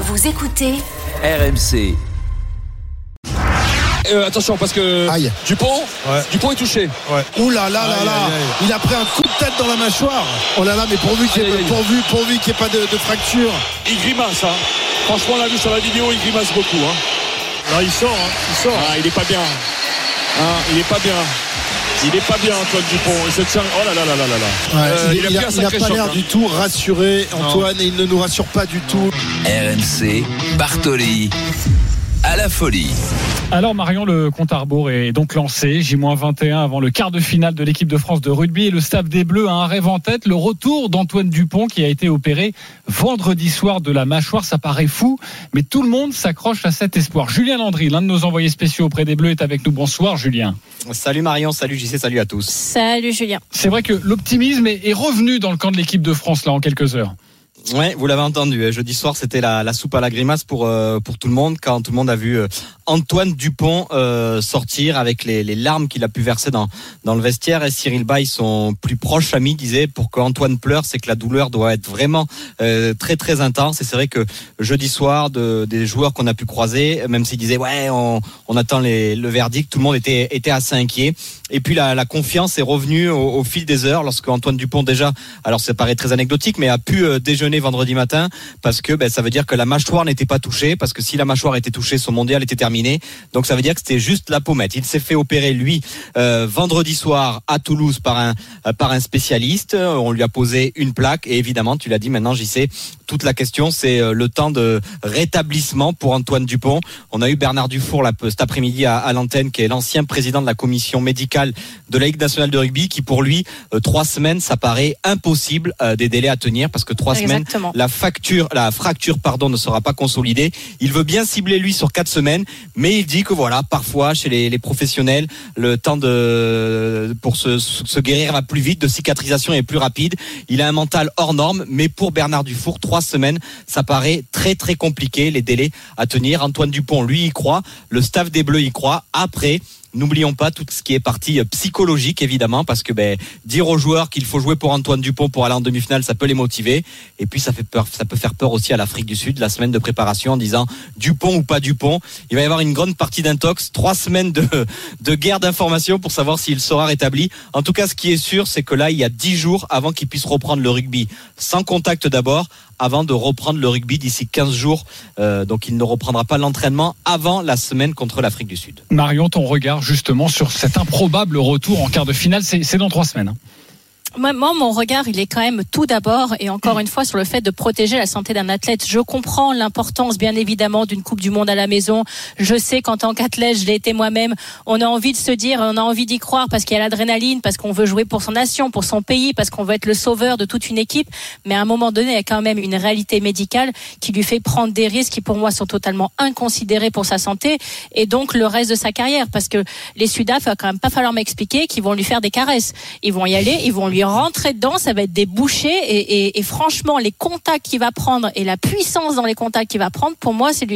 Vous écoutez RMC. Euh, attention parce que Aïe. Dupont, Ouais. Dupont est touché. Ouh là là là Aïe, là aïe, aïe. Il a pris un coup de tête dans la mâchoire Oh là là mais pourvu qu'il n'y ait, Aïe, aïe. pourvu, pourvu qu'il y ait pas de, de fracture Il grimace. Hein. Franchement, on l'a vu sur la vidéo, il grimace beaucoup. Hein. Non il sort, hein, il sort Ah, il est pas bien. Ah, il est pas bien. Il est pas bien, Antoine Dupont. Il se tient. Oh là là là là là là. Ouais, Euh, il, il a, il pas l'air hein. du tout rassuré Antoine et il ne nous rassure pas du tout RMC. Bartoli. À la folie. Alors Marion, le compte à rebours est donc lancé. J-21 avant le quart de finale de l'équipe de France de rugby et le staff des Bleus a un rêve en tête, le retour d'Antoine Dupont qui a été opéré vendredi soir de la mâchoire. Ça paraît fou, mais tout le monde s'accroche à cet espoir. Julien Landry, l'un de nos envoyés spéciaux auprès des Bleus, est avec nous. Bonsoir Julien. Salut Marion, salut JC, salut à tous. Salut Julien. C'est vrai que l'optimisme est est revenu dans le camp de l'équipe de France là en quelques heures. Ouais, vous l'avez entendu. euh, Jeudi soir, c'était la, soupe à la grimace pour euh, pour tout le monde quand tout le monde a vu euh, Antoine Dupont euh, sortir avec les, larmes qu'il a pu verser dans dans le vestiaire. Et Cyril Bay, son plus proche ami, disait pour qu'Antoine pleure, c'est que la douleur doit être vraiment euh, très très intense. Et c'est vrai que jeudi soir, de, des joueurs qu'on a pu croiser, même s'ils disaient ouais, on, on attend les, le verdict, tout le monde était était assez inquiet. Et puis la, la confiance est revenue au, au fil des heures lorsque Antoine Dupont déjà, alors ça paraît très anecdotique, mais a pu euh, vendredi matin parce que ben, ça veut dire que la mâchoire n'était pas touchée, parce que si la mâchoire était touchée, son mondial était terminé. Donc ça veut dire que c'était juste la pommette. Il s'est fait opérer lui euh, vendredi soir à Toulouse par un euh, par un spécialiste. On lui a posé une plaque et évidemment, tu l'as dit maintenant, j'y sais. Toute la question, c'est euh, le temps de rétablissement pour Antoine Dupont. On a eu Bernard Dufour là, cet après-midi à, à l'antenne, qui est l'ancien président de la commission médicale de la Ligue nationale de rugby, qui pour lui, euh, trois semaines, ça paraît impossible euh, des délais à tenir, parce que trois semaines, la facture, la fracture, pardon, ne sera pas consolidée. Il veut bien cibler lui sur quatre semaines, mais il dit que voilà, parfois chez les, les professionnels, le temps de pour se, se guérir va plus vite, de cicatrisation est plus rapide. Il a un mental hors norme, mais pour Bernard Dufour, trois semaines, ça paraît très très compliqué les délais à tenir. Antoine Dupont, lui, y croit. Le staff des Bleus y croit. Après. N'oublions pas tout ce qui est partie euh, psychologique évidemment parce que ben, dire aux joueurs qu'il faut jouer pour Antoine Dupont pour aller en demi-finale ça peut les motiver et puis ça fait peur ça peut faire peur aussi à l'Afrique du Sud la semaine de préparation en disant Dupont ou pas Dupont il va y avoir une grande partie d'intox trois semaines de, de guerre d'information pour savoir s'il sera rétabli en tout cas ce qui est sûr c'est que là il y a dix jours avant qu'il puisse reprendre le rugby sans contact d'abord avant de reprendre le rugby d'ici 15 jours Euh, donc il ne reprendra pas l'entraînement avant la semaine contre l'Afrique du Sud Marion, ton regard justement sur cet improbable retour en quart de finale, c'est dans trois semaines. hein. Moi, mon regard, il est quand même tout d'abord et encore une fois sur le fait de protéger la santé d'un athlète. Je comprends l'importance, bien évidemment, d'une Coupe du Monde à la maison. Je sais qu'en tant qu'athlète, je l'ai été moi-même. On a envie de se dire, on a envie d'y croire parce qu'il y a l'adrénaline, parce qu'on veut jouer pour son nation, pour son pays, parce qu'on veut être le sauveur de toute une équipe. Mais à un moment donné, il y a quand même une réalité médicale qui lui fait prendre des risques qui, pour moi, sont totalement inconsidérés pour sa santé et donc le reste de sa carrière. Parce que les Sudaf, il va quand même pas falloir m'expliquer qu'ils vont lui faire des caresses. Ils vont y aller, ils vont lui rentrer dedans, ça va être des bouchées et, franchement, les contacts qu'il va prendre et la puissance dans les contacts qu'il va prendre, pour moi, c'est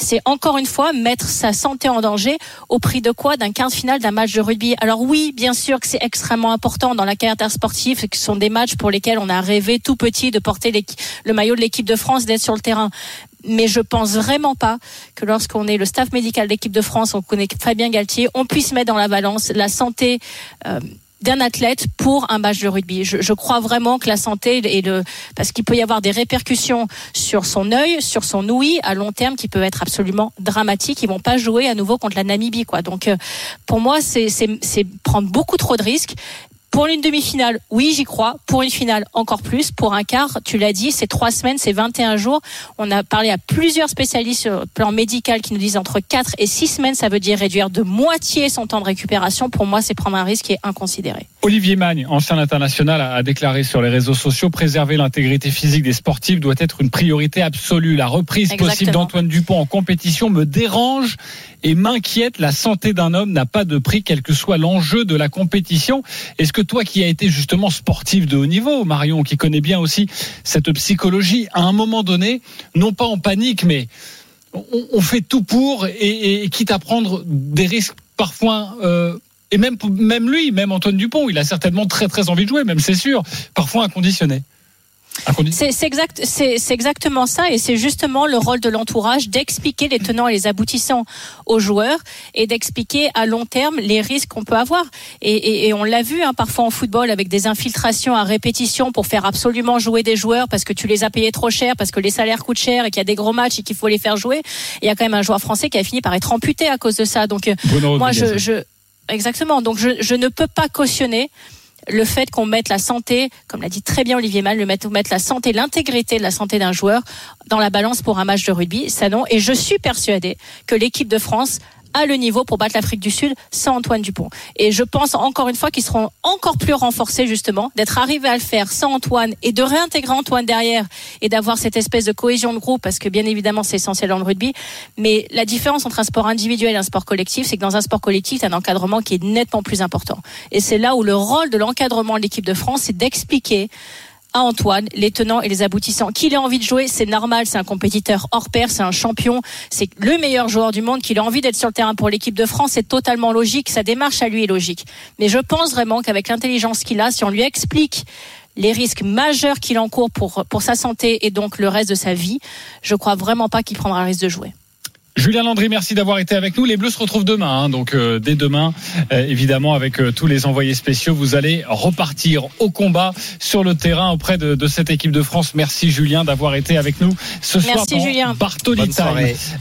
c'est encore une fois mettre sa santé en danger au prix de quoi? D'un quart de finale d'un match de rugby. Alors oui, bien sûr que c'est extrêmement important dans la carrière intersportive, ce sont des matchs pour lesquels on a rêvé tout petit de porter le maillot de l'équipe de France, d'être sur le terrain. Mais je pense vraiment pas que lorsqu'on est le staff médical de l'équipe de France, on connaît Fabien Galtier, on puisse mettre dans la balance la santé euh, d'un athlète pour un match de rugby. Je, je crois vraiment que la santé et le parce qu'il peut y avoir des répercussions sur son œil, sur son ouïe à long terme qui peuvent être absolument dramatiques. Ils vont pas jouer à nouveau contre la Namibie, quoi. Donc euh, pour moi, c'est prendre beaucoup trop de risques. Pour une demi-finale, oui, j'y crois. Pour une finale, encore plus. Pour un quart, tu l'as dit, c'est trois semaines, c'est 21 jours. On a parlé à plusieurs spécialistes sur le plan médical qui nous disent entre 4 et 6 semaines, ça veut dire réduire de moitié son temps de récupération. Pour moi, c'est prendre un risque qui est inconsidéré. Olivier Magne, ancien international, a déclaré sur les réseaux sociaux préserver l'intégrité physique des sportifs doit être une priorité absolue. La reprise Exactement. possible d'Antoine Dupont en compétition me dérange et m'inquiète. La santé d'un homme n'a pas de prix, quel que soit l'enjeu de la compétition. Est-ce que toi, qui as été justement sportif de haut niveau, Marion, qui connaît bien aussi cette psychologie, à un moment donné, non pas en panique, mais on, on fait tout pour et, et- et quitte à prendre des risques parfois. euh, et même, même lui, même Antoine Dupont, il a certainement très très envie de jouer, même c'est sûr, parfois inconditionné. Incondi- C'est exact, exactement ça, et c'est justement le rôle de l'entourage d'expliquer les tenants et les aboutissants aux joueurs et d'expliquer à long terme les risques qu'on peut avoir. Et, et- et on l'a vu hein, parfois en football avec des infiltrations à répétition pour faire absolument jouer des joueurs parce que tu les as payés trop cher, parce que les salaires coûtent cher et qu'il y a des gros matchs et qu'il faut les faire jouer. Il y a quand même un joueur français qui a fini par être amputé à cause de ça. Donc euh, Bruno moi, je, je exactement. Donc, je, ne peux pas cautionner le fait qu'on mette la santé, comme l'a dit très bien Olivier Mal, le mettre la santé, l'intégrité de la santé d'un joueur dans la balance pour un match de rugby, ça non. Et je suis persuadée que l'équipe de France le niveau pour battre l'Afrique du Sud sans Antoine Dupont. Et je pense encore une fois qu'ils seront encore plus renforcés justement d'être arrivés à le faire sans Antoine et de réintégrer Antoine derrière et d'avoir cette espèce de cohésion de groupe parce que bien évidemment c'est essentiel dans le rugby. Mais la différence entre un sport individuel et un sport collectif, c'est que dans un sport collectif, tu un encadrement qui est nettement plus important. Et c'est là où le rôle de l'encadrement de l'équipe de France, c'est d'expliquer à Antoine les tenants et les aboutissants. Qu'il ait envie de jouer, c'est normal, c'est un compétiteur hors pair, c'est un champion, c'est le meilleur joueur du monde, qu'il ait envie d'être sur le terrain pour l'équipe de France, c'est totalement logique, sa démarche à lui est logique. Mais je pense vraiment qu'avec l'intelligence qu'il a, si on lui explique les risques majeurs qu'il encourt pour, pour sa santé et donc le reste de sa vie, je crois vraiment pas qu'il prendra le risque de jouer. Julien Landry, merci d'avoir été avec nous. Les Bleus se retrouvent demain, hein, donc euh, dès demain, euh, évidemment, avec euh, tous les envoyés spéciaux, vous allez repartir au combat sur le terrain auprès de, de cette équipe de France. Merci Julien d'avoir été avec nous ce soir Merci, Julien. Bartoli Bonne Time. soirée.